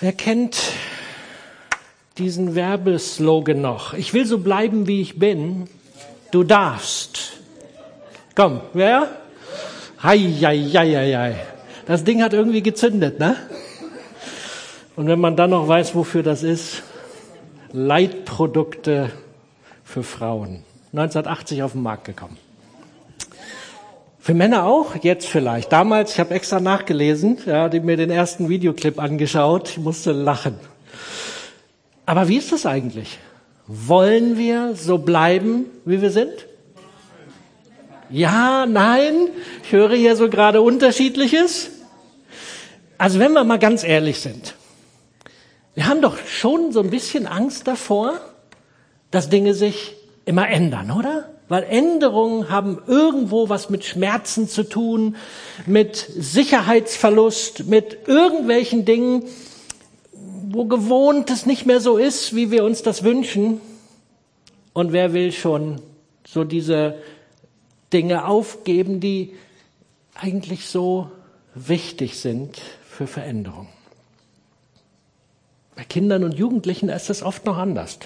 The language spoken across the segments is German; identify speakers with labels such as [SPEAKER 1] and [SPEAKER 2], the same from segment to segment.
[SPEAKER 1] Wer kennt diesen Werbeslogan noch? Ich will so bleiben, wie ich bin. Du darfst. Komm, wer? Hei, hei, hei, hei, hei. Das Ding hat irgendwie gezündet, ne? Und wenn man dann noch weiß, wofür das ist, Leitprodukte für Frauen. 1980 auf den Markt gekommen. Für Männer auch, jetzt vielleicht. Damals, ich habe extra nachgelesen, ja, die mir den ersten Videoclip angeschaut, ich musste lachen. Aber wie ist das eigentlich? Wollen wir so bleiben, wie wir sind? Ja, nein, ich höre hier so gerade unterschiedliches. Also wenn wir mal ganz ehrlich sind, wir haben doch schon so ein bisschen Angst davor, dass Dinge sich immer ändern, oder? Weil Änderungen haben irgendwo was mit Schmerzen zu tun, mit Sicherheitsverlust, mit irgendwelchen Dingen, wo gewohnt es nicht mehr so ist, wie wir uns das wünschen. Und wer will schon so diese Dinge aufgeben, die eigentlich so wichtig sind für Veränderung? Bei Kindern und Jugendlichen ist das oft noch anders.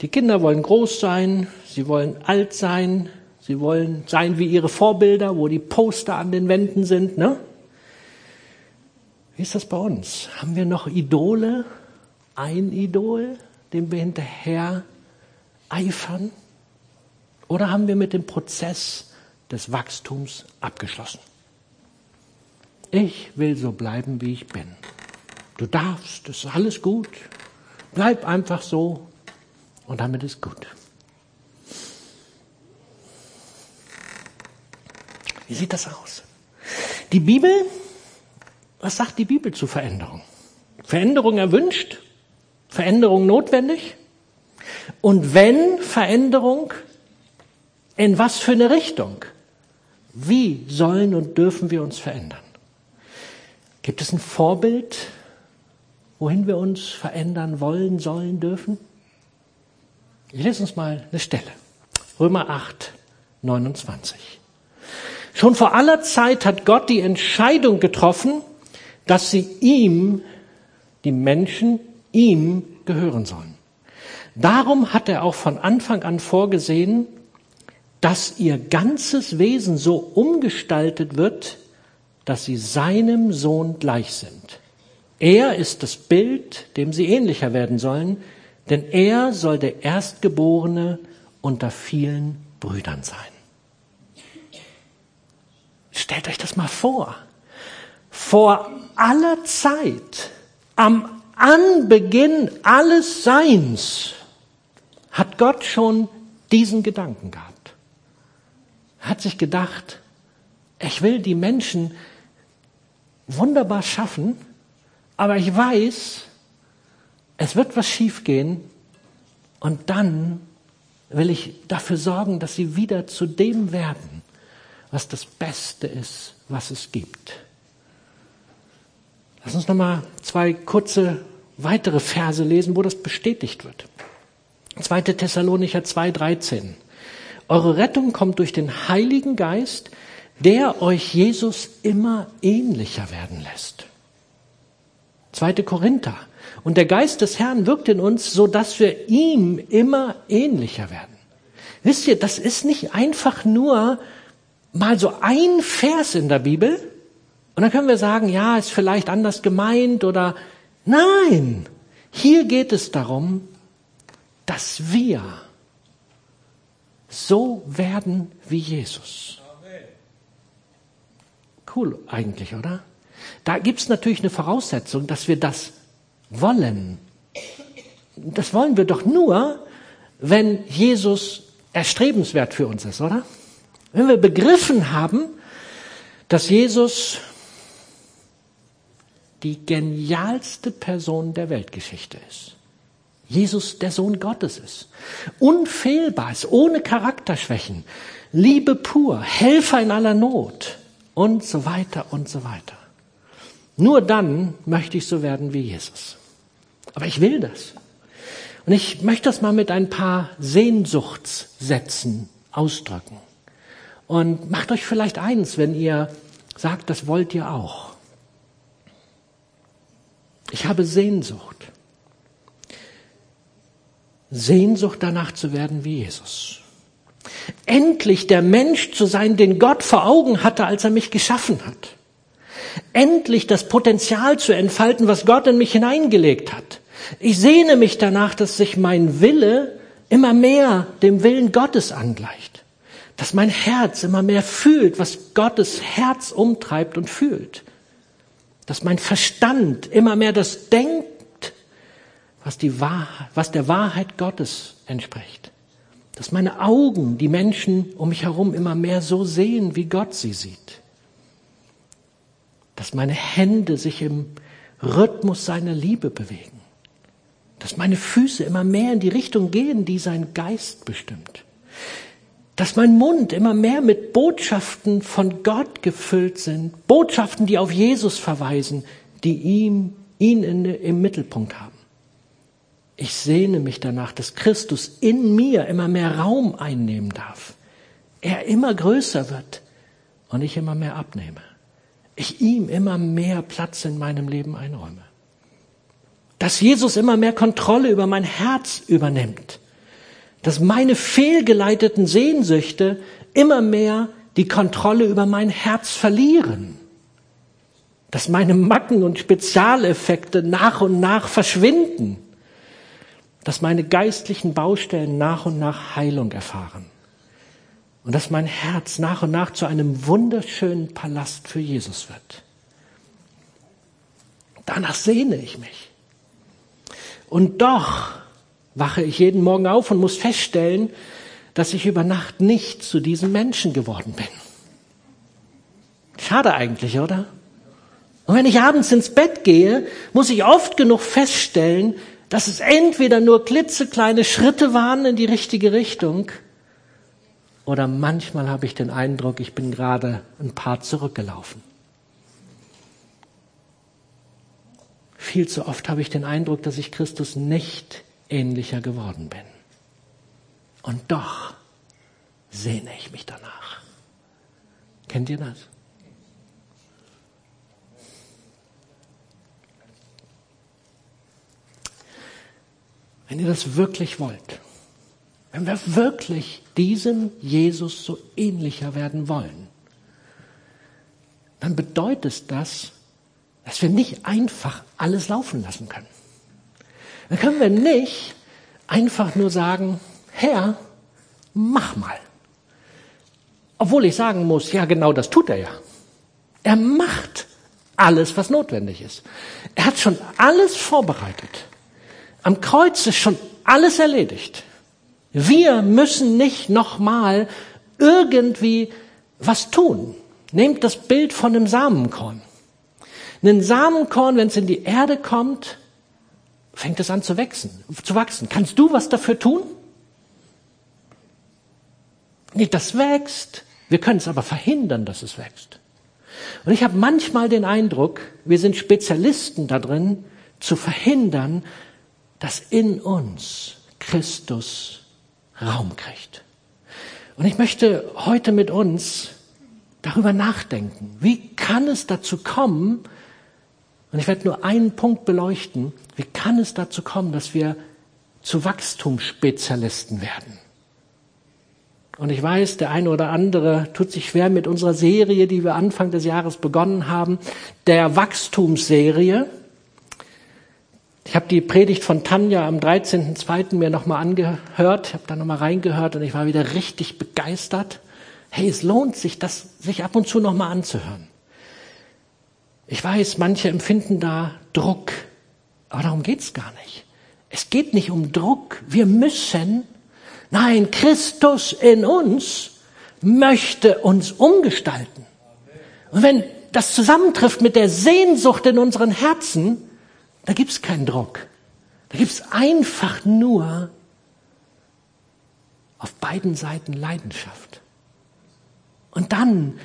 [SPEAKER 1] Die Kinder wollen groß sein, sie wollen alt sein, sie wollen sein wie ihre Vorbilder, wo die Poster an den Wänden sind. Ne? Wie ist das bei uns? Haben wir noch Idole? Ein Idol, dem wir hinterher eifern? Oder haben wir mit dem Prozess des Wachstums abgeschlossen? Ich will so bleiben, wie ich bin. Du darfst, es ist alles gut. Bleib einfach so, und damit ist gut. Wie sieht das aus? Die Bibel, was sagt die Bibel zu Veränderung? Veränderung erwünscht? Veränderung notwendig? Und wenn Veränderung, in was für eine Richtung? Wie sollen und dürfen wir uns verändern? Gibt es ein Vorbild, wohin wir uns verändern wollen, sollen, dürfen? Ich lese uns mal eine Stelle. Römer 8, 29. Schon vor aller Zeit hat Gott die Entscheidung getroffen, dass sie ihm, die Menschen, ihm gehören sollen. Darum hat er auch von Anfang an vorgesehen, dass ihr ganzes Wesen so umgestaltet wird, dass sie seinem Sohn gleich sind. Er ist das Bild, dem sie ähnlicher werden sollen, denn er soll der Erstgeborene unter vielen Brüdern sein. Stellt euch das mal vor. Vor aller Zeit, am Anbeginn alles Seins, hat Gott schon diesen Gedanken gehabt. Er hat sich gedacht, ich will die Menschen wunderbar schaffen, aber ich weiß, es wird was schiefgehen und dann will ich dafür sorgen, dass sie wieder zu dem werden, was das Beste ist, was es gibt. Lass uns nochmal zwei kurze weitere Verse lesen, wo das bestätigt wird. 2. Thessalonicher 2,13. Eure Rettung kommt durch den Heiligen Geist, der euch Jesus immer ähnlicher werden lässt. 2. Korinther und der Geist des Herrn wirkt in uns, so dass wir ihm immer ähnlicher werden. Wisst ihr, das ist nicht einfach nur mal so ein Vers in der Bibel und dann können wir sagen, ja, ist vielleicht anders gemeint oder nein. Hier geht es darum, dass wir so werden wie Jesus. Cool eigentlich, oder? Da gibt's natürlich eine Voraussetzung, dass wir das wollen. Das wollen wir doch nur, wenn Jesus erstrebenswert für uns ist, oder? Wenn wir begriffen haben, dass Jesus die genialste Person der Weltgeschichte ist. Jesus der Sohn Gottes ist. Unfehlbar ist, ohne Charakterschwächen. Liebe pur, Helfer in aller Not und so weiter und so weiter. Nur dann möchte ich so werden wie Jesus. Aber ich will das. Und ich möchte das mal mit ein paar Sehnsuchtssätzen ausdrücken. Und macht euch vielleicht eins, wenn ihr sagt, das wollt ihr auch. Ich habe Sehnsucht. Sehnsucht danach zu werden wie Jesus. Endlich der Mensch zu sein, den Gott vor Augen hatte, als er mich geschaffen hat. Endlich das Potenzial zu entfalten, was Gott in mich hineingelegt hat. Ich sehne mich danach, dass sich mein Wille immer mehr dem Willen Gottes angleicht. Dass mein Herz immer mehr fühlt, was Gottes Herz umtreibt und fühlt. Dass mein Verstand immer mehr das denkt, was, die Wahrheit, was der Wahrheit Gottes entspricht. Dass meine Augen die Menschen um mich herum immer mehr so sehen, wie Gott sie sieht. Dass meine Hände sich im Rhythmus seiner Liebe bewegen dass meine Füße immer mehr in die Richtung gehen, die sein Geist bestimmt. Dass mein Mund immer mehr mit Botschaften von Gott gefüllt sind, Botschaften, die auf Jesus verweisen, die ihm, ihn in, im Mittelpunkt haben. Ich sehne mich danach, dass Christus in mir immer mehr Raum einnehmen darf. Er immer größer wird und ich immer mehr abnehme. Ich ihm immer mehr Platz in meinem Leben einräume dass Jesus immer mehr Kontrolle über mein Herz übernimmt, dass meine fehlgeleiteten Sehnsüchte immer mehr die Kontrolle über mein Herz verlieren, dass meine Macken und Spezialeffekte nach und nach verschwinden, dass meine geistlichen Baustellen nach und nach Heilung erfahren und dass mein Herz nach und nach zu einem wunderschönen Palast für Jesus wird. Danach sehne ich mich. Und doch wache ich jeden Morgen auf und muss feststellen, dass ich über Nacht nicht zu diesem Menschen geworden bin. Schade eigentlich, oder? Und wenn ich abends ins Bett gehe, muss ich oft genug feststellen, dass es entweder nur klitzekleine Schritte waren in die richtige Richtung, oder manchmal habe ich den Eindruck, ich bin gerade ein paar zurückgelaufen. Viel zu oft habe ich den Eindruck, dass ich Christus nicht ähnlicher geworden bin. Und doch sehne ich mich danach. Kennt ihr das? Wenn ihr das wirklich wollt, wenn wir wirklich diesem Jesus so ähnlicher werden wollen, dann bedeutet das, dass wir nicht einfach alles laufen lassen können. Dann können wir nicht einfach nur sagen, Herr, mach mal. Obwohl ich sagen muss, ja genau das tut er ja. Er macht alles, was notwendig ist. Er hat schon alles vorbereitet. Am Kreuz ist schon alles erledigt. Wir müssen nicht nochmal irgendwie was tun. Nehmt das Bild von einem Samenkorn. Ein Samenkorn, wenn es in die Erde kommt, fängt es an zu wachsen, zu wachsen. Kannst du was dafür tun? Nee, das wächst. Wir können es aber verhindern, dass es wächst. Und ich habe manchmal den Eindruck, wir sind Spezialisten darin, zu verhindern, dass in uns Christus Raum kriegt. Und ich möchte heute mit uns darüber nachdenken. Wie kann es dazu kommen, und ich werde nur einen Punkt beleuchten. Wie kann es dazu kommen, dass wir zu Wachstumsspezialisten werden? Und ich weiß, der eine oder andere tut sich schwer mit unserer Serie, die wir Anfang des Jahres begonnen haben, der Wachstumsserie. Ich habe die Predigt von Tanja am 13.02. mir nochmal angehört, ich habe da nochmal reingehört und ich war wieder richtig begeistert. Hey, es lohnt sich, das sich ab und zu nochmal anzuhören. Ich weiß, manche empfinden da Druck, aber darum geht's gar nicht. Es geht nicht um Druck. Wir müssen, nein, Christus in uns möchte uns umgestalten. Und wenn das zusammentrifft mit der Sehnsucht in unseren Herzen, da gibt's keinen Druck. Da gibt's einfach nur auf beiden Seiten Leidenschaft. Und dann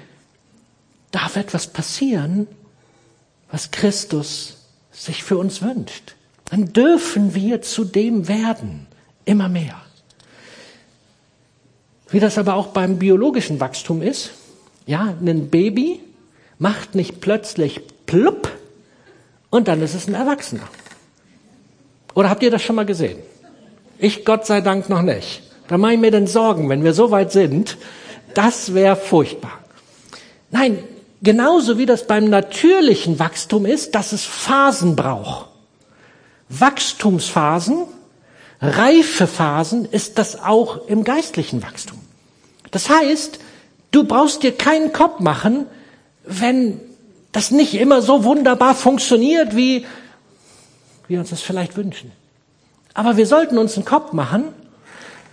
[SPEAKER 1] darf etwas passieren, was Christus sich für uns wünscht. Dann dürfen wir zu dem werden, immer mehr. Wie das aber auch beim biologischen Wachstum ist, ja, ein Baby macht nicht plötzlich plupp und dann ist es ein Erwachsener. Oder habt ihr das schon mal gesehen? Ich Gott sei Dank noch nicht. Da mache ich mir denn Sorgen, wenn wir so weit sind. Das wäre furchtbar. Nein, genauso wie das beim natürlichen Wachstum ist, dass es Phasen braucht. Wachstumsphasen, reife Phasen ist das auch im geistlichen Wachstum. Das heißt, du brauchst dir keinen Kopf machen, wenn das nicht immer so wunderbar funktioniert, wie wir uns das vielleicht wünschen. Aber wir sollten uns einen Kopf machen,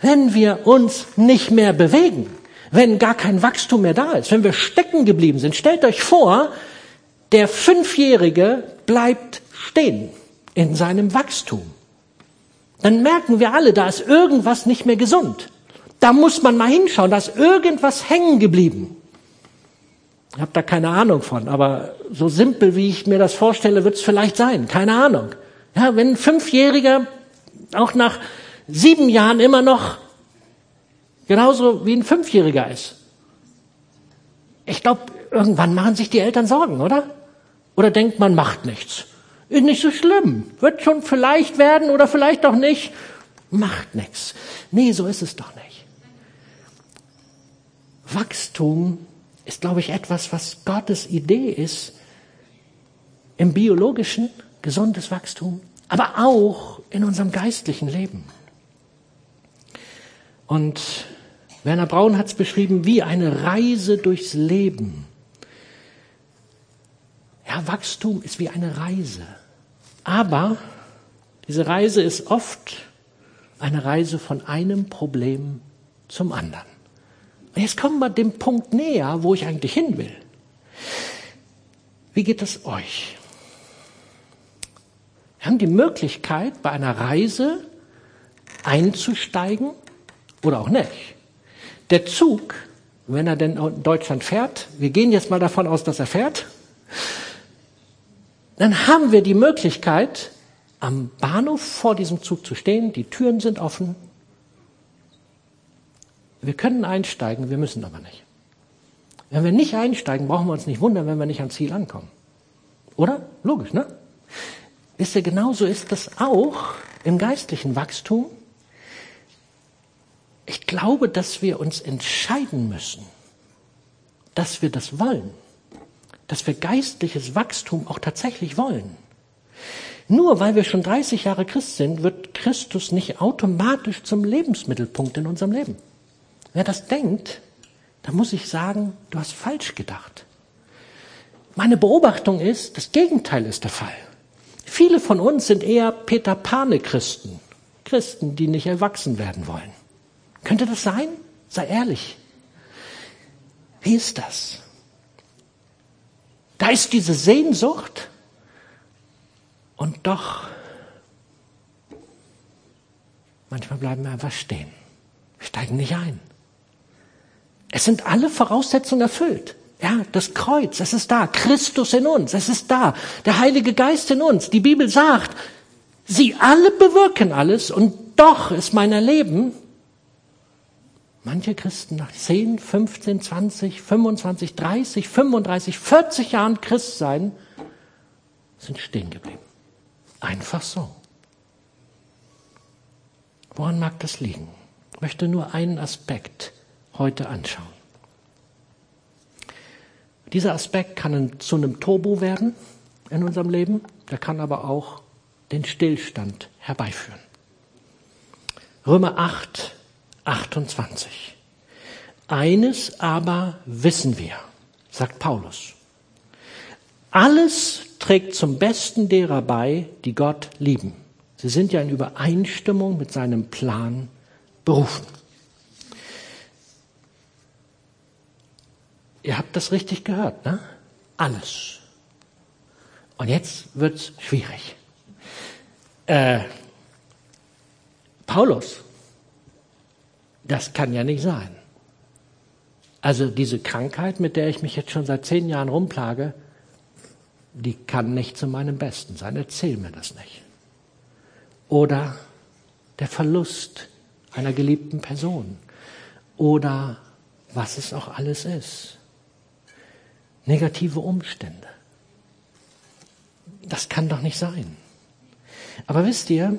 [SPEAKER 1] wenn wir uns nicht mehr bewegen, wenn gar kein Wachstum mehr da ist, wenn wir stecken geblieben sind. Stellt euch vor, der Fünfjährige bleibt stehen in seinem Wachstum. Dann merken wir alle, da ist irgendwas nicht mehr gesund. Da muss man mal hinschauen, da ist irgendwas hängen geblieben. Ich habe da keine Ahnung von, aber so simpel, wie ich mir das vorstelle, wird es vielleicht sein. Keine Ahnung. Ja, wenn ein Fünfjähriger auch nach sieben Jahren immer noch genauso wie ein Fünfjähriger ist. Ich glaube, irgendwann machen sich die Eltern Sorgen, oder? Oder denkt man macht nichts. Ist nicht so schlimm. Wird schon vielleicht werden oder vielleicht auch nicht. Macht nichts. Nee, so ist es doch nicht. Wachstum ist, glaube ich, etwas, was Gottes Idee ist im biologischen, gesundes Wachstum, aber auch in unserem geistlichen Leben. Und Werner Braun hat es beschrieben wie eine Reise durchs Leben. Ja, Wachstum ist wie eine Reise. Aber diese Reise ist oft eine Reise von einem Problem zum anderen. Und jetzt kommen wir dem Punkt näher, wo ich eigentlich hin will. Wie geht es euch? Wir haben die Möglichkeit, bei einer Reise einzusteigen oder auch nicht. Der Zug, wenn er denn in Deutschland fährt, wir gehen jetzt mal davon aus, dass er fährt, dann haben wir die Möglichkeit, am Bahnhof vor diesem Zug zu stehen, die Türen sind offen. Wir können einsteigen, wir müssen aber nicht. Wenn wir nicht einsteigen, brauchen wir uns nicht wundern, wenn wir nicht ans Ziel ankommen. Oder? Logisch, ne? Wisst ihr, genauso ist das auch im geistlichen Wachstum. Ich glaube, dass wir uns entscheiden müssen, dass wir das wollen, dass wir geistliches Wachstum auch tatsächlich wollen. Nur weil wir schon 30 Jahre Christ sind, wird Christus nicht automatisch zum Lebensmittelpunkt in unserem Leben. Wer das denkt, da muss ich sagen, du hast falsch gedacht. Meine Beobachtung ist, das Gegenteil ist der Fall. Viele von uns sind eher Peter Pane Christen. Christen, die nicht erwachsen werden wollen. Könnte das sein? Sei ehrlich. Wie ist das? Da ist diese Sehnsucht und doch manchmal bleiben wir einfach stehen, steigen nicht ein. Es sind alle Voraussetzungen erfüllt. Ja, das Kreuz, es ist da. Christus in uns, es ist da. Der Heilige Geist in uns. Die Bibel sagt, sie alle bewirken alles und doch ist mein Erleben, manche Christen nach 10, 15, 20, 25, 30, 35, 40 Jahren Christ sein, sind stehen geblieben. Einfach so. Woran mag das liegen? Ich möchte nur einen Aspekt heute anschauen. Dieser Aspekt kann zu einem Turbo werden in unserem Leben, der kann aber auch den Stillstand herbeiführen. Römer 8, 28. Eines aber wissen wir, sagt Paulus. Alles trägt zum Besten derer bei, die Gott lieben. Sie sind ja in Übereinstimmung mit seinem Plan berufen. Ihr habt das richtig gehört, ne? Alles. Und jetzt wird's schwierig. Äh, Paulus, das kann ja nicht sein. Also diese Krankheit, mit der ich mich jetzt schon seit zehn Jahren rumplage, die kann nicht zu meinem Besten sein. Erzähl mir das nicht. Oder der Verlust einer geliebten Person. Oder was es auch alles ist negative Umstände. das kann doch nicht sein. Aber wisst ihr,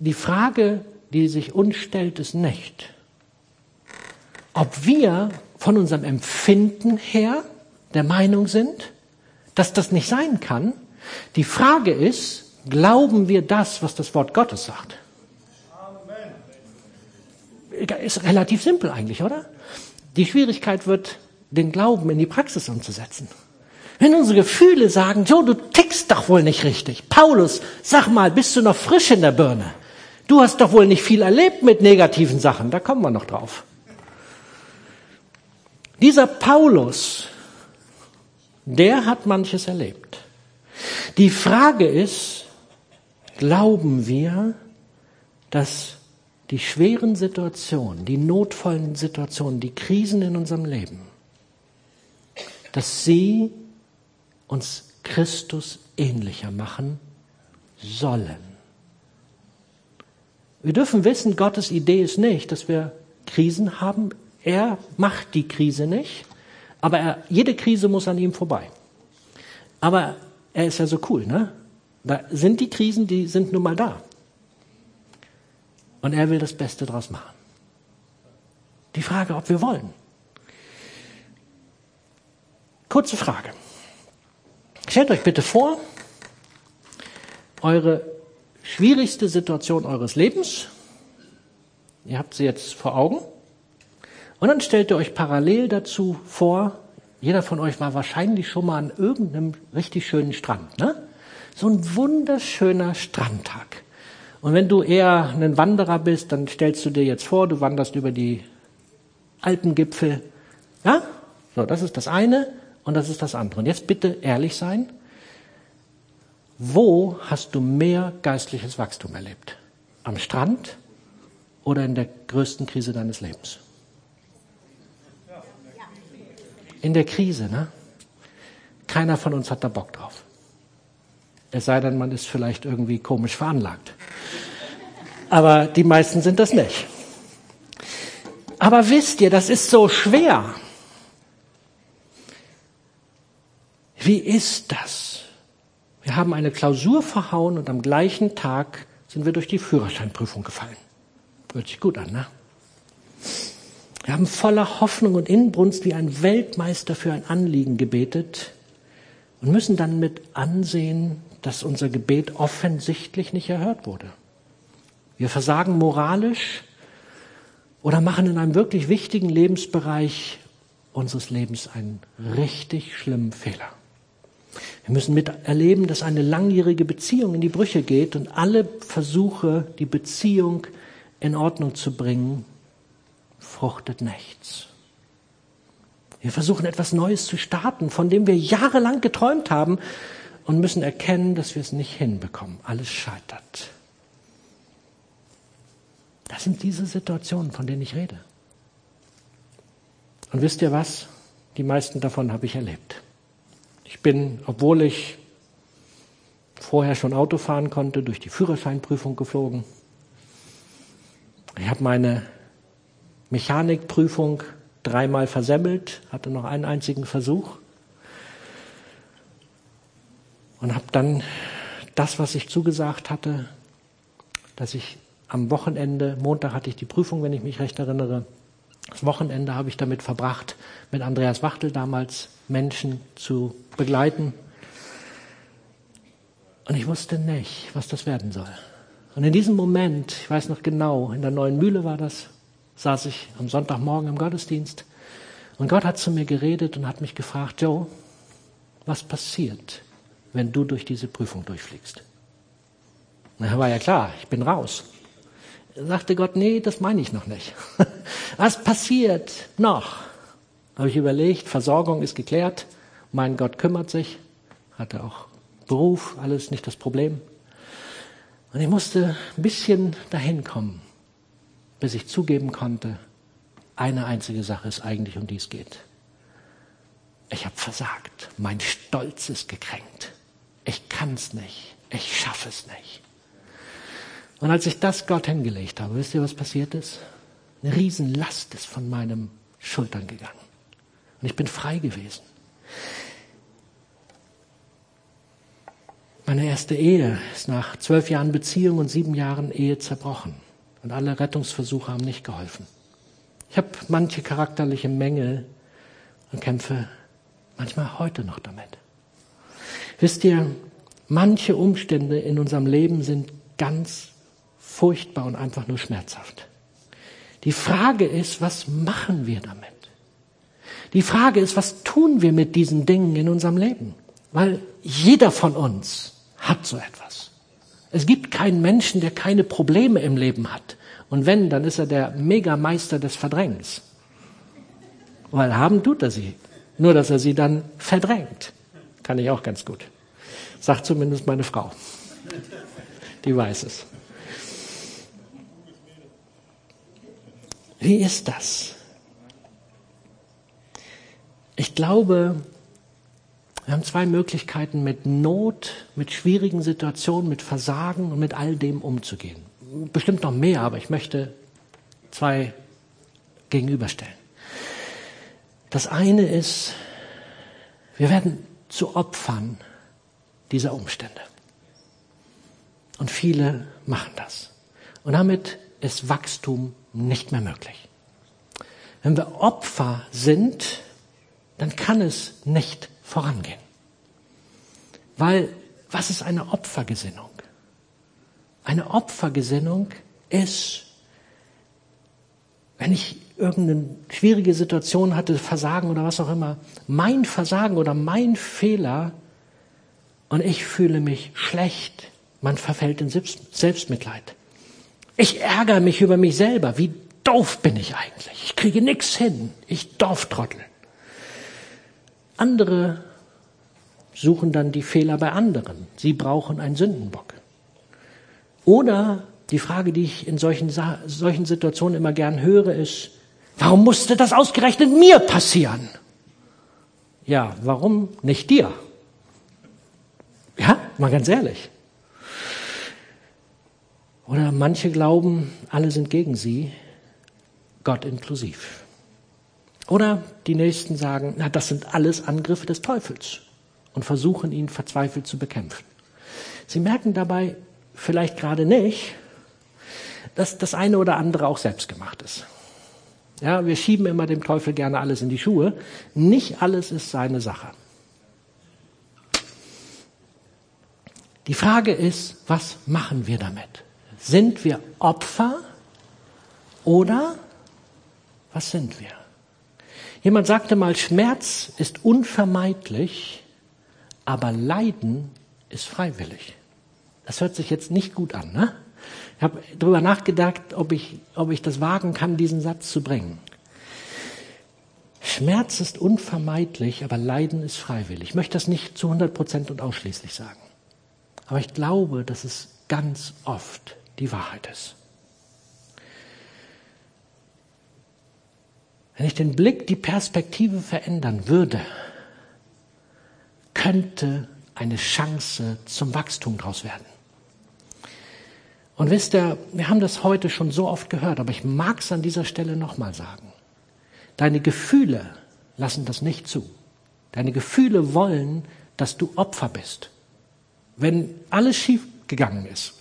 [SPEAKER 1] die Frage, die sich uns stellt, ist nicht, ob wir von unserem Empfinden her der Meinung sind, dass das nicht sein kann. Die Frage ist, glauben wir das, was das Wort Gottes sagt? Ist relativ simpel eigentlich, oder? Die Schwierigkeit wird, den Glauben in die Praxis umzusetzen. Wenn unsere Gefühle sagen, so, du tickst doch wohl nicht richtig. Paulus, sag mal, bist du noch frisch in der Birne? Du hast doch wohl nicht viel erlebt mit negativen Sachen. Da kommen wir noch drauf. Dieser Paulus, der hat manches erlebt. Die Frage ist, glauben wir, dass die schweren Situationen, die notvollen Situationen, die Krisen in unserem Leben, dass sie uns Christus ähnlicher machen sollen. Wir dürfen wissen, Gottes Idee ist nicht, dass wir Krisen haben. Er macht die Krise nicht, aber er, jede Krise muss an ihm vorbei. Aber er ist ja so cool, ne? Da sind die Krisen, die sind nun mal da. Und er will das Beste draus machen. Die Frage, ob wir wollen. Kurze Frage. Stellt euch bitte vor, eure schwierigste Situation eures Lebens, ihr habt sie jetzt vor Augen, und dann stellt ihr euch parallel dazu vor, jeder von euch war wahrscheinlich schon mal an irgendeinem richtig schönen Strand, ne? So ein wunderschöner Strandtag. Und wenn du eher ein Wanderer bist, dann stellst du dir jetzt vor, du wanderst über die Alpengipfel. Ja? So, das ist das eine und das ist das andere. Und jetzt bitte ehrlich sein. Wo hast du mehr geistliches Wachstum erlebt? Am Strand oder in der größten Krise deines Lebens? In der Krise, ne? Keiner von uns hat da Bock drauf. Es sei denn, man ist vielleicht irgendwie komisch veranlagt. Aber die meisten sind das nicht. Aber wisst ihr, das ist so schwer. Wie ist das? Wir haben eine Klausur verhauen und am gleichen Tag sind wir durch die Führerscheinprüfung gefallen. Hört sich gut an, ne? Wir haben voller Hoffnung und Inbrunst wie ein Weltmeister für ein Anliegen gebetet und müssen dann mit ansehen, dass unser Gebet offensichtlich nicht erhört wurde. Wir versagen moralisch oder machen in einem wirklich wichtigen Lebensbereich unseres Lebens einen richtig schlimmen Fehler. Wir müssen miterleben, dass eine langjährige Beziehung in die Brüche geht und alle Versuche, die Beziehung in Ordnung zu bringen, fruchtet nichts. Wir versuchen etwas Neues zu starten, von dem wir jahrelang geträumt haben und müssen erkennen, dass wir es nicht hinbekommen. Alles scheitert. Das sind diese Situationen, von denen ich rede. Und wisst ihr was? Die meisten davon habe ich erlebt. Ich bin, obwohl ich vorher schon Auto fahren konnte, durch die Führerscheinprüfung geflogen. Ich habe meine Mechanikprüfung dreimal versemmelt, hatte noch einen einzigen Versuch und habe dann das, was ich zugesagt hatte, dass ich am Wochenende, Montag hatte ich die Prüfung, wenn ich mich recht erinnere, das Wochenende habe ich damit verbracht, mit Andreas Wachtel damals Menschen zu begleiten. Und ich wusste nicht, was das werden soll. Und in diesem Moment, ich weiß noch genau, in der neuen Mühle war das, saß ich am Sonntagmorgen im Gottesdienst und Gott hat zu mir geredet und hat mich gefragt, Joe, was passiert, wenn du durch diese Prüfung durchfliegst? Na, war ja klar, ich bin raus. Sagte Gott, nee, das meine ich noch nicht. Was passiert noch? Habe ich überlegt, Versorgung ist geklärt, mein Gott kümmert sich, hatte auch Beruf, alles nicht das Problem. Und ich musste ein bisschen dahin kommen, bis ich zugeben konnte, eine einzige Sache ist eigentlich, um die es geht. Ich habe versagt, mein Stolz ist gekränkt. Ich kann es nicht, ich schaffe es nicht. Und als ich das Gott hingelegt habe, wisst ihr, was passiert ist? Eine Riesenlast ist von meinen Schultern gegangen. Und ich bin frei gewesen. Meine erste Ehe ist nach zwölf Jahren Beziehung und sieben Jahren Ehe zerbrochen. Und alle Rettungsversuche haben nicht geholfen. Ich habe manche charakterliche Mängel und kämpfe manchmal heute noch damit. Wisst ihr, manche Umstände in unserem Leben sind ganz furchtbar und einfach nur schmerzhaft. Die Frage ist, was machen wir damit? Die Frage ist, was tun wir mit diesen Dingen in unserem Leben? Weil jeder von uns hat so etwas. Es gibt keinen Menschen, der keine Probleme im Leben hat. Und wenn, dann ist er der Megameister des Verdrängens. Weil haben tut er sie. Nur, dass er sie dann verdrängt. Kann ich auch ganz gut. Sagt zumindest meine Frau. Die weiß es. Wie ist das? Ich glaube, wir haben zwei Möglichkeiten, mit Not, mit schwierigen Situationen, mit Versagen und mit all dem umzugehen. Bestimmt noch mehr, aber ich möchte zwei gegenüberstellen. Das eine ist, wir werden zu Opfern dieser Umstände. Und viele machen das. Und damit ist Wachstum nicht mehr möglich. Wenn wir Opfer sind, dann kann es nicht vorangehen. Weil, was ist eine Opfergesinnung? Eine Opfergesinnung ist, wenn ich irgendeine schwierige Situation hatte, Versagen oder was auch immer, mein Versagen oder mein Fehler und ich fühle mich schlecht, man verfällt in Selbstmitleid. Ich ärgere mich über mich selber. Wie doof bin ich eigentlich? Ich kriege nichts hin. Ich Dorftrottel. Andere suchen dann die Fehler bei anderen. Sie brauchen einen Sündenbock. Oder die Frage, die ich in solchen, solchen Situationen immer gern höre, ist, warum musste das ausgerechnet mir passieren? Ja, warum nicht dir? Ja, mal ganz ehrlich. Oder manche glauben, alle sind gegen sie, Gott inklusiv. Oder die Nächsten sagen, na, das sind alles Angriffe des Teufels und versuchen ihn verzweifelt zu bekämpfen. Sie merken dabei vielleicht gerade nicht, dass das eine oder andere auch selbst gemacht ist. Ja, wir schieben immer dem Teufel gerne alles in die Schuhe. Nicht alles ist seine Sache. Die Frage ist, was machen wir damit? Sind wir Opfer oder was sind wir? Jemand sagte mal, Schmerz ist unvermeidlich, aber Leiden ist freiwillig. Das hört sich jetzt nicht gut an. Ne? Ich habe darüber nachgedacht, ob ich, ob ich das wagen kann, diesen Satz zu bringen. Schmerz ist unvermeidlich, aber Leiden ist freiwillig. Ich möchte das nicht zu 100 Prozent und ausschließlich sagen. Aber ich glaube, dass es ganz oft die Wahrheit ist. Wenn ich den Blick, die Perspektive verändern würde, könnte eine Chance zum Wachstum daraus werden. Und wisst ihr, wir haben das heute schon so oft gehört, aber ich mag es an dieser Stelle nochmal sagen. Deine Gefühle lassen das nicht zu. Deine Gefühle wollen, dass du Opfer bist. Wenn alles schief gegangen ist,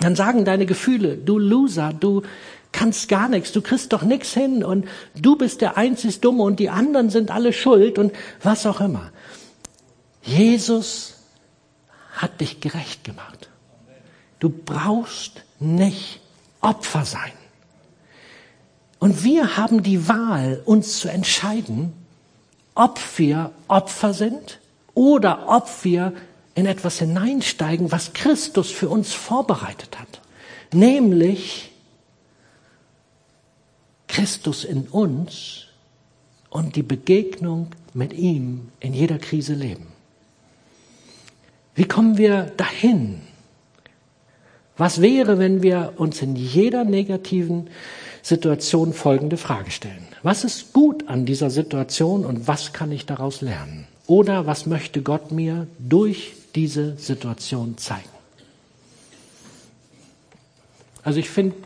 [SPEAKER 1] dann sagen deine Gefühle, du Loser, du kannst gar nichts, du kriegst doch nichts hin und du bist der einzig Dumme und die anderen sind alle schuld und was auch immer. Jesus hat dich gerecht gemacht. Du brauchst nicht Opfer sein. Und wir haben die Wahl, uns zu entscheiden, ob wir Opfer sind oder ob wir in etwas hineinsteigen, was Christus für uns vorbereitet hat. Nämlich Christus in uns und die Begegnung mit ihm in jeder Krise leben. Wie kommen wir dahin? Was wäre, wenn wir uns in jeder negativen Situation folgende Frage stellen? Was ist gut an dieser Situation und was kann ich daraus lernen? Oder was möchte Gott mir durch diese Situation zeigen. Also ich finde,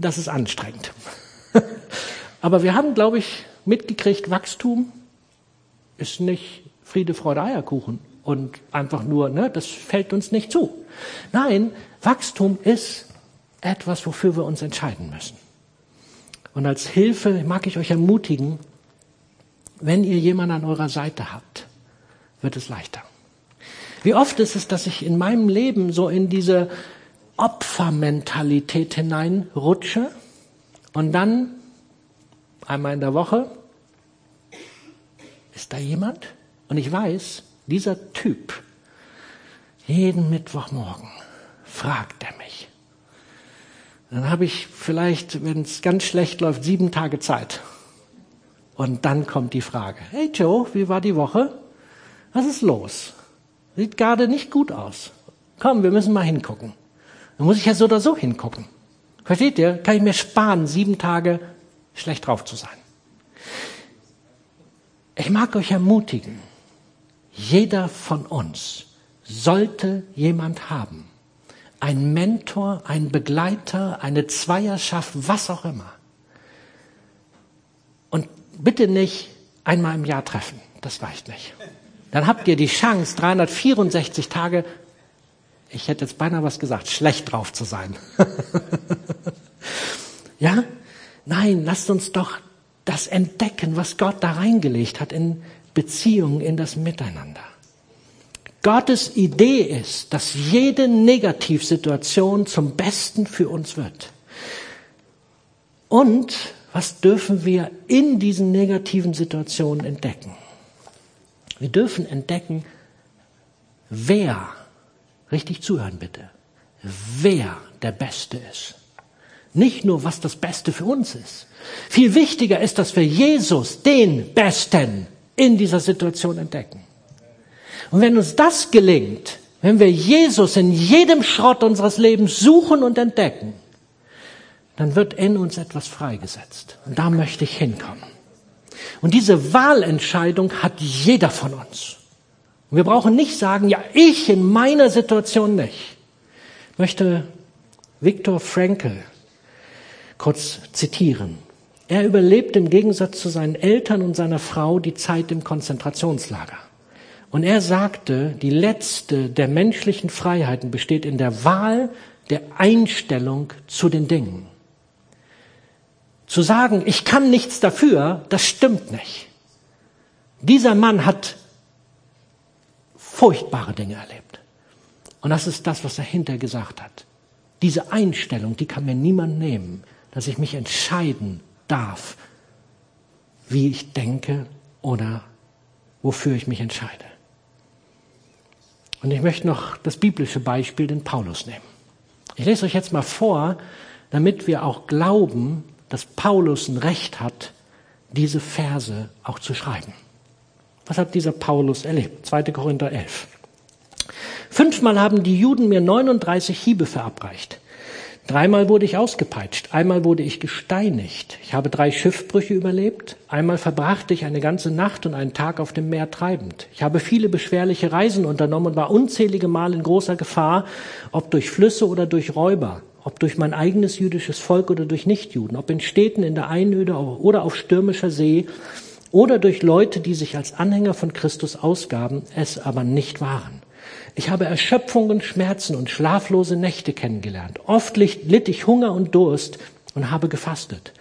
[SPEAKER 1] das ist anstrengend. Aber wir haben, glaube ich, mitgekriegt, Wachstum ist nicht Friede, Freude, Eierkuchen und einfach nur, ne, das fällt uns nicht zu. Nein, Wachstum ist etwas, wofür wir uns entscheiden müssen. Und als Hilfe mag ich euch ermutigen, wenn ihr jemanden an eurer Seite habt, wird es leichter. Wie oft ist es, dass ich in meinem Leben so in diese Opfermentalität hineinrutsche und dann einmal in der Woche ist da jemand und ich weiß, dieser Typ, jeden Mittwochmorgen fragt er mich. Dann habe ich vielleicht, wenn es ganz schlecht läuft, sieben Tage Zeit. Und dann kommt die Frage, hey Joe, wie war die Woche? Was ist los? Sieht gerade nicht gut aus. Komm, wir müssen mal hingucken. Dann muss ich ja so oder so hingucken. Versteht ihr? Kann ich mir sparen, sieben Tage schlecht drauf zu sein. Ich mag euch ermutigen, jeder von uns sollte jemand haben. Ein Mentor, ein Begleiter, eine Zweierschaft, was auch immer. Und bitte nicht einmal im Jahr treffen. Das reicht nicht. Dann habt ihr die Chance, 364 Tage, ich hätte jetzt beinahe was gesagt, schlecht drauf zu sein. ja? Nein, lasst uns doch das entdecken, was Gott da reingelegt hat in Beziehungen, in das Miteinander. Gottes Idee ist, dass jede Negativsituation zum Besten für uns wird. Und was dürfen wir in diesen negativen Situationen entdecken? Wir dürfen entdecken, wer, richtig zuhören bitte, wer der Beste ist. Nicht nur, was das Beste für uns ist. Viel wichtiger ist, dass wir Jesus, den Besten, in dieser Situation entdecken. Und wenn uns das gelingt, wenn wir Jesus in jedem Schrott unseres Lebens suchen und entdecken, dann wird in uns etwas freigesetzt. Und da möchte ich hinkommen. Und diese Wahlentscheidung hat jeder von uns. Und wir brauchen nicht sagen, ja, ich in meiner Situation nicht. Ich möchte Viktor Frankl kurz zitieren. Er überlebt im Gegensatz zu seinen Eltern und seiner Frau die Zeit im Konzentrationslager. Und er sagte, die letzte der menschlichen Freiheiten besteht in der Wahl der Einstellung zu den Dingen. Zu sagen, ich kann nichts dafür, das stimmt nicht. Dieser Mann hat furchtbare Dinge erlebt. Und das ist das, was er hinterher gesagt hat. Diese Einstellung, die kann mir niemand nehmen, dass ich mich entscheiden darf, wie ich denke oder wofür ich mich entscheide. Und ich möchte noch das biblische Beispiel, den Paulus, nehmen. Ich lese euch jetzt mal vor, damit wir auch glauben, dass Paulus ein Recht hat, diese Verse auch zu schreiben. Was hat dieser Paulus erlebt? 2. Korinther 11. Fünfmal haben die Juden mir 39 Hiebe verabreicht. Dreimal wurde ich ausgepeitscht, einmal wurde ich gesteinigt. Ich habe drei Schiffbrüche überlebt, einmal verbrachte ich eine ganze Nacht und einen Tag auf dem Meer treibend. Ich habe viele beschwerliche Reisen unternommen und war unzählige Mal in großer Gefahr, ob durch Flüsse oder durch Räuber, ob durch mein eigenes jüdisches Volk oder durch Nichtjuden, ob in Städten in der Einöde oder auf stürmischer See oder durch Leute, die sich als Anhänger von Christus ausgaben, es aber nicht waren. Ich habe Erschöpfungen, Schmerzen und schlaflose Nächte kennengelernt. Oft litt ich Hunger und Durst und habe gefastet.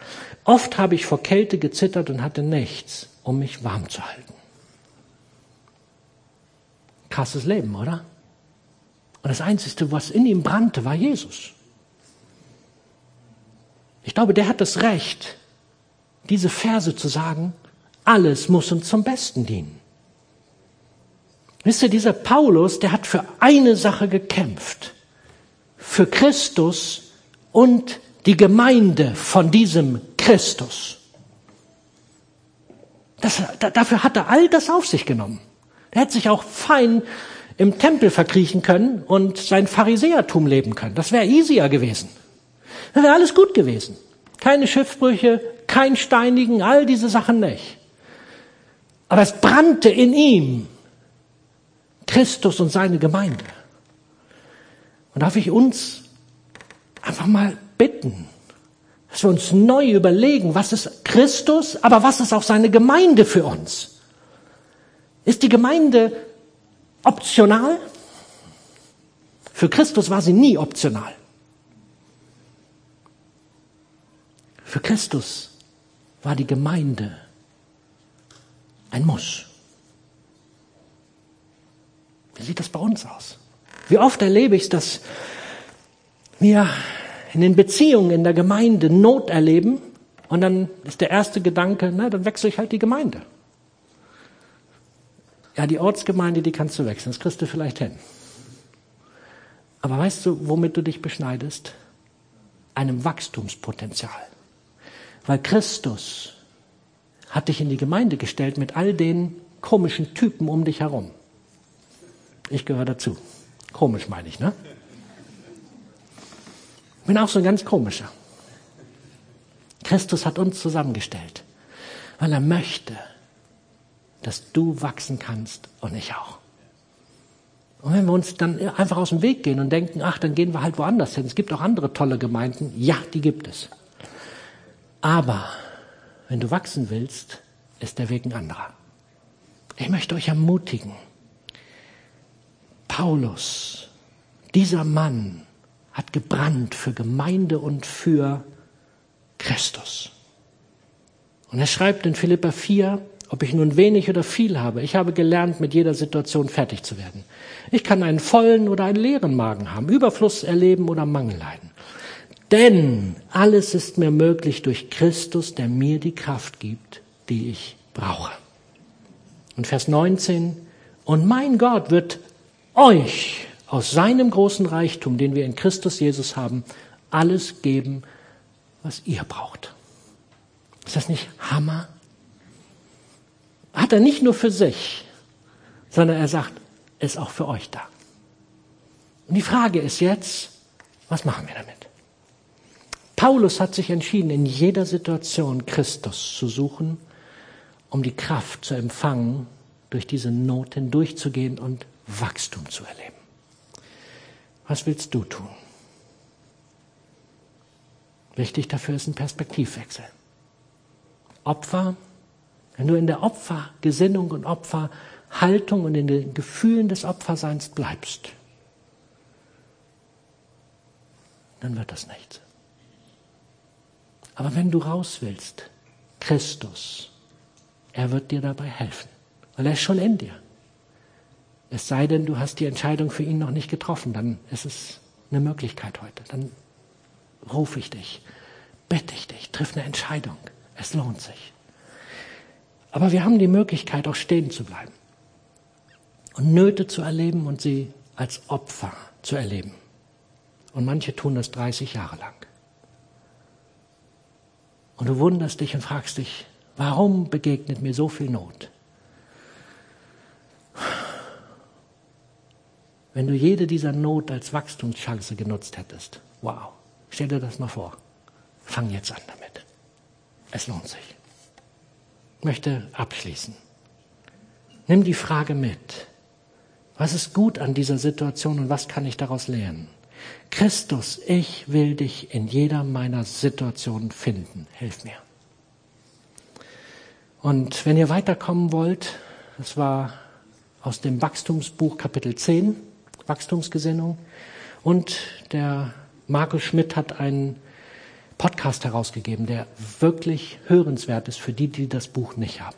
[SPEAKER 1] Oft habe ich vor Kälte gezittert und hatte nichts, um mich warm zu halten. Krasses Leben, oder? Und das Einzige, was in ihm brannte, war Jesus. Ich glaube, der hat das Recht, diese Verse zu sagen, alles muss uns zum Besten dienen. Wisst ihr, dieser Paulus, der hat für eine Sache gekämpft. Für Christus und die Gemeinde von diesem Christus. Das, dafür hat er all das auf sich genommen. Er hätte sich auch fein im Tempel verkriechen können und sein Pharisäertum leben können. Das wäre easier gewesen. Das wäre alles gut gewesen. Keine Schiffbrüche, kein Steinigen, all diese Sachen nicht. Aber es brannte in ihm Christus und seine Gemeinde. Und darf ich uns einfach mal bitten, dass wir uns neu überlegen, was ist Christus, aber was ist auch seine Gemeinde für uns? Ist die Gemeinde optional. Für Christus war sie nie optional. Für Christus war die Gemeinde ein Muss. Wie sieht das bei uns aus? Wie oft erlebe ich es, dass wir in den Beziehungen in der Gemeinde Not erleben und dann ist der erste Gedanke, na, dann wechsle ich halt die Gemeinde. Ja, die Ortsgemeinde, die kannst du wechseln, das kriegst du vielleicht hin. Aber weißt du, womit du dich beschneidest? Einem Wachstumspotenzial. Weil Christus hat dich in die Gemeinde gestellt mit all den komischen Typen um dich herum. Ich gehöre dazu. Komisch meine ich, ne? Bin auch so ein ganz komischer. Christus hat uns zusammengestellt, weil er möchte, dass du wachsen kannst und ich auch. Und wenn wir uns dann einfach aus dem Weg gehen und denken, ach, dann gehen wir halt woanders hin. Es gibt auch andere tolle Gemeinden. Ja, die gibt es. Aber wenn du wachsen willst, ist der Weg ein anderer. Ich möchte euch ermutigen. Paulus, dieser Mann, hat gebrannt für Gemeinde und für Christus. Und er schreibt in Philippa 4, ob ich nun wenig oder viel habe, ich habe gelernt, mit jeder Situation fertig zu werden. Ich kann einen vollen oder einen leeren Magen haben, Überfluss erleben oder Mangel leiden. Denn alles ist mir möglich durch Christus, der mir die Kraft gibt, die ich brauche. Und Vers 19, und mein Gott wird euch aus seinem großen Reichtum, den wir in Christus Jesus haben, alles geben, was ihr braucht. Ist das nicht Hammer? Hat er nicht nur für sich, sondern er sagt, ist auch für euch da. Und die Frage ist jetzt, was machen wir damit? Paulus hat sich entschieden, in jeder Situation Christus zu suchen, um die Kraft zu empfangen, durch diese Not hindurchzugehen und Wachstum zu erleben. Was willst du tun? Wichtig dafür ist ein Perspektivwechsel. Opfer, wenn du in der Opfergesinnung und Opferhaltung und in den Gefühlen des Opferseins bleibst, dann wird das nichts. Aber wenn du raus willst, Christus, er wird dir dabei helfen, weil er ist schon in dir. Es sei denn, du hast die Entscheidung für ihn noch nicht getroffen, dann ist es eine Möglichkeit heute. Dann rufe ich dich, bitte ich dich, triff eine Entscheidung. Es lohnt sich. Aber wir haben die Möglichkeit, auch stehen zu bleiben und Nöte zu erleben und sie als Opfer zu erleben. Und manche tun das 30 Jahre lang. Und du wunderst dich und fragst dich, warum begegnet mir so viel Not? Wenn du jede dieser Not als Wachstumschance genutzt hättest, wow, stell dir das mal vor. Fang jetzt an damit. Es lohnt sich. Ich möchte abschließen. Nimm die Frage mit. Was ist gut an dieser Situation und was kann ich daraus lernen? Christus, ich will dich in jeder meiner Situationen finden. Hilf mir. Und wenn ihr weiterkommen wollt, das war aus dem Wachstumsbuch Kapitel 10, Wachstumsgesinnung. Und der Markus Schmidt hat einen Podcast herausgegeben, der wirklich hörenswert ist für die, die das Buch nicht haben.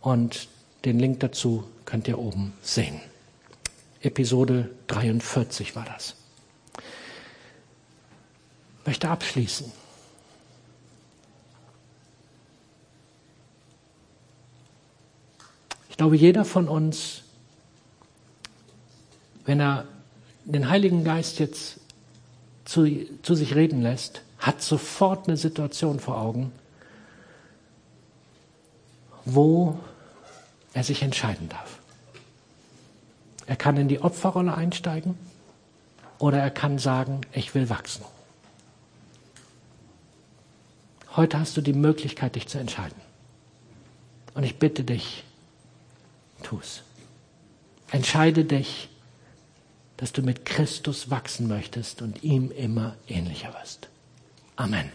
[SPEAKER 1] Und den Link dazu könnt ihr oben sehen. Episode 43 war das möchte abschließen. Ich glaube, jeder von uns, wenn er den Heiligen Geist jetzt zu, zu sich reden lässt, hat sofort eine Situation vor Augen, wo er sich entscheiden darf. Er kann in die Opferrolle einsteigen oder er kann sagen, ich will wachsen. Heute hast du die Möglichkeit, dich zu entscheiden. Und ich bitte dich, tu es. Entscheide dich, dass du mit Christus wachsen möchtest und ihm immer ähnlicher wirst. Amen.